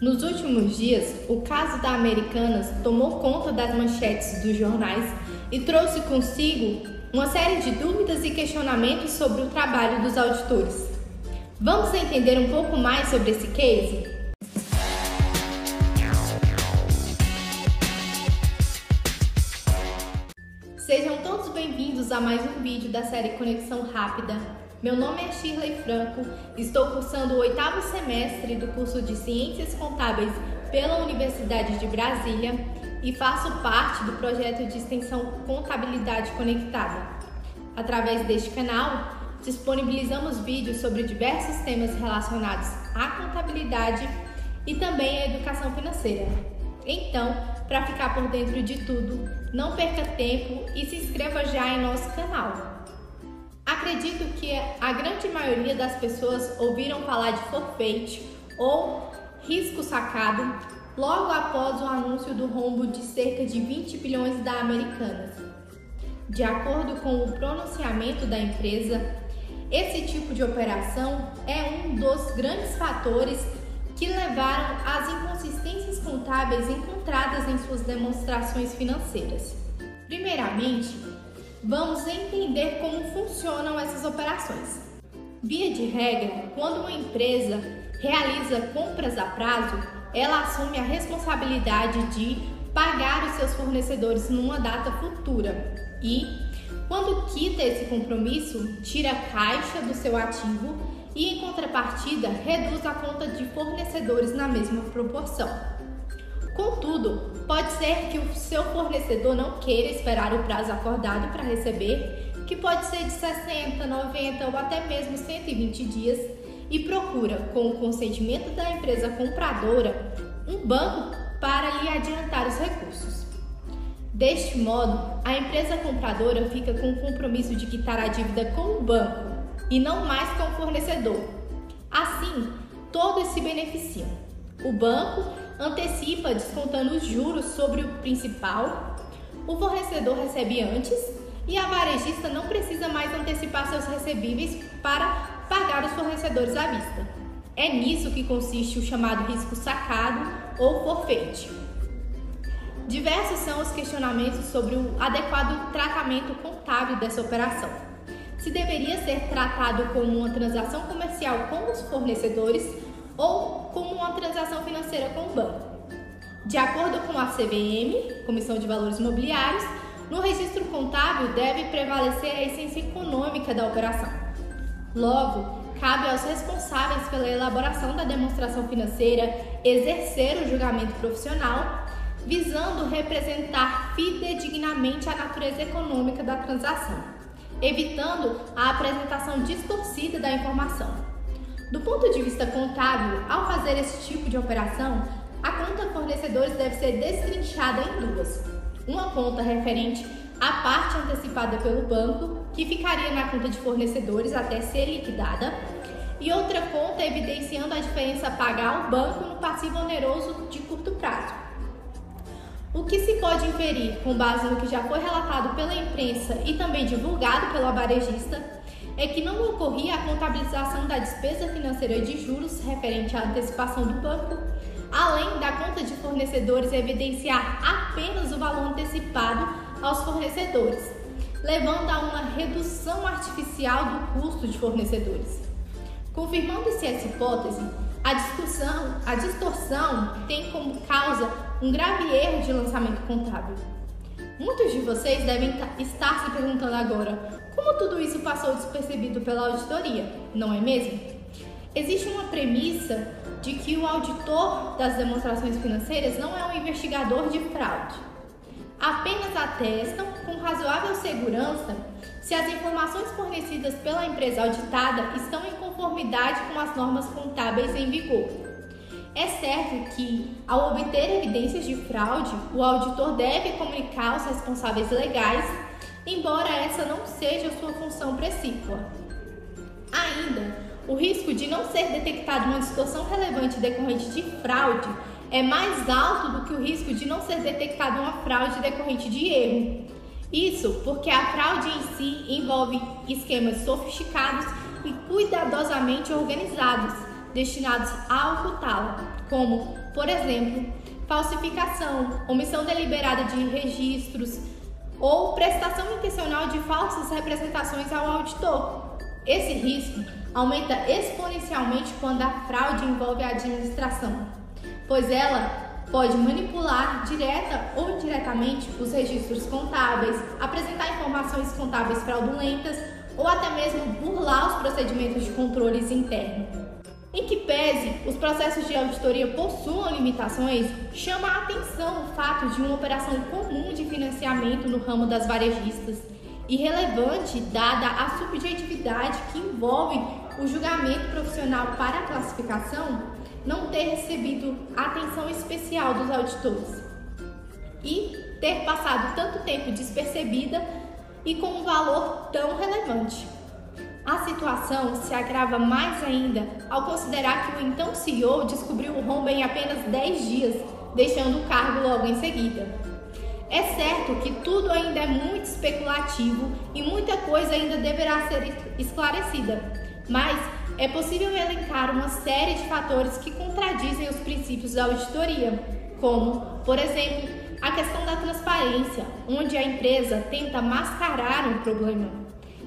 Nos últimos dias, o caso da Americanas tomou conta das manchetes dos jornais e trouxe consigo uma série de dúvidas e questionamentos sobre o trabalho dos auditores. Vamos entender um pouco mais sobre esse case? Sejam todos bem-vindos a mais um vídeo da série Conexão Rápida meu nome é Shirley Franco, estou cursando o oitavo semestre do curso de Ciências Contábeis pela Universidade de Brasília e faço parte do projeto de extensão Contabilidade Conectada. Através deste canal, disponibilizamos vídeos sobre diversos temas relacionados à contabilidade e também à educação financeira. Então, para ficar por dentro de tudo, não perca tempo e se inscreva já em nosso canal. Acredito que a grande maioria das pessoas ouviram falar de forfeit ou risco sacado logo após o anúncio do rombo de cerca de 20 bilhões da Americanas. De acordo com o pronunciamento da empresa, esse tipo de operação é um dos grandes fatores que levaram às inconsistências contábeis encontradas em suas demonstrações financeiras. Primeiramente, vamos entender como funcionam essas operações. Via de regra, quando uma empresa realiza compras a prazo, ela assume a responsabilidade de pagar os seus fornecedores numa data futura e, quando quita esse compromisso, tira caixa do seu ativo e, em contrapartida, reduz a conta de fornecedores na mesma proporção. Contudo, pode ser que o seu fornecedor não queira esperar o prazo acordado para receber, que pode ser de 60, 90 ou até mesmo 120 dias, e procura, com o consentimento da empresa compradora, um banco para lhe adiantar os recursos. Deste modo, a empresa compradora fica com o compromisso de quitar a dívida com o banco e não mais com o fornecedor. Assim, todos se beneficiam. O banco antecipa descontando os juros sobre o principal, o fornecedor recebe antes e a varejista não precisa mais antecipar seus recebíveis para pagar os fornecedores à vista. É nisso que consiste o chamado risco sacado ou forfeit. Diversos são os questionamentos sobre o adequado tratamento contábil dessa operação. Se deveria ser tratado como uma transação comercial com os fornecedores ou como uma transação financeira com o banco. De acordo com a CVM, Comissão de Valores Imobiliários, no registro contábil deve prevalecer a essência econômica da operação. Logo, cabe aos responsáveis pela elaboração da demonstração financeira exercer o julgamento profissional, visando representar fidedignamente a natureza econômica da transação, evitando a apresentação distorcida da informação. Do ponto de vista contábil, ao fazer esse tipo de operação, a conta fornecedores deve ser destrinchada em duas. Uma conta referente à parte antecipada pelo banco, que ficaria na conta de fornecedores até ser liquidada, e outra conta evidenciando a diferença paga ao banco no passivo oneroso de curto prazo. O que se pode inferir com base no que já foi relatado pela imprensa e também divulgado pelo varejista é que não ocorria a contabilização da despesa financeira de juros referente à antecipação do banco, além da conta de fornecedores evidenciar apenas o valor antecipado aos fornecedores, levando a uma redução artificial do custo de fornecedores. Confirmando-se essa hipótese, a discussão, a distorção tem como causa um grave erro de lançamento contábil. Muitos de vocês devem estar se perguntando agora como tudo isso passou despercebido pela auditoria, não é mesmo? Existe uma premissa de que o auditor das demonstrações financeiras não é um investigador de fraude. Apenas atestam com razoável segurança se as informações fornecidas pela empresa auditada estão em conformidade com as normas contábeis em vigor. É certo que, ao obter evidências de fraude, o auditor deve comunicar aos responsáveis legais embora essa não seja sua função precípua. Ainda, o risco de não ser detectada uma distorção relevante decorrente de fraude é mais alto do que o risco de não ser detectada uma fraude decorrente de erro. Isso porque a fraude em si envolve esquemas sofisticados e cuidadosamente organizados, destinados a ocultá-la, como por exemplo, falsificação, omissão deliberada de registros ou prestação intencional de falsas representações ao auditor. Esse risco aumenta exponencialmente quando a fraude envolve a administração, pois ela pode manipular direta ou indiretamente os registros contábeis, apresentar informações contábeis fraudulentas ou até mesmo burlar os procedimentos de controles internos. Em que pese os processos de auditoria possuam limitações, chama a atenção o fato de uma operação comum de financiamento no ramo das varejistas, irrelevante dada a subjetividade que envolve o julgamento profissional para a classificação, não ter recebido atenção especial dos auditores e ter passado tanto tempo despercebida e com um valor tão relevante. A situação se agrava mais ainda ao considerar que o então CEO descobriu o rombo em apenas 10 dias, deixando o cargo logo em seguida. É certo que tudo ainda é muito especulativo e muita coisa ainda deverá ser esclarecida, mas é possível elencar uma série de fatores que contradizem os princípios da auditoria, como, por exemplo, a questão da transparência, onde a empresa tenta mascarar um problema,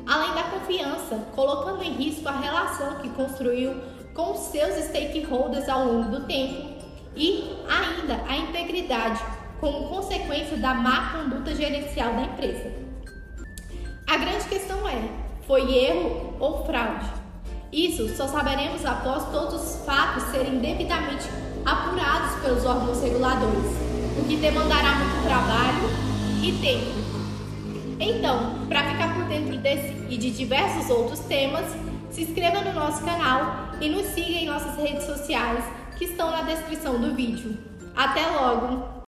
além da confiança, colocando em risco a relação que construiu com seus stakeholders ao longo do tempo, e ainda a integridade, como consequência da má conduta gerencial da empresa. A grande questão é: foi erro ou fraude? Isso só saberemos após todos os fatos serem devidamente apurados pelos órgãos reguladores, o que demandará muito trabalho e tempo. Então, para ficar por dentro desse e de diversos outros temas, se inscreva no nosso canal e nos siga em nossas redes sociais que estão na descrição do vídeo. Até logo!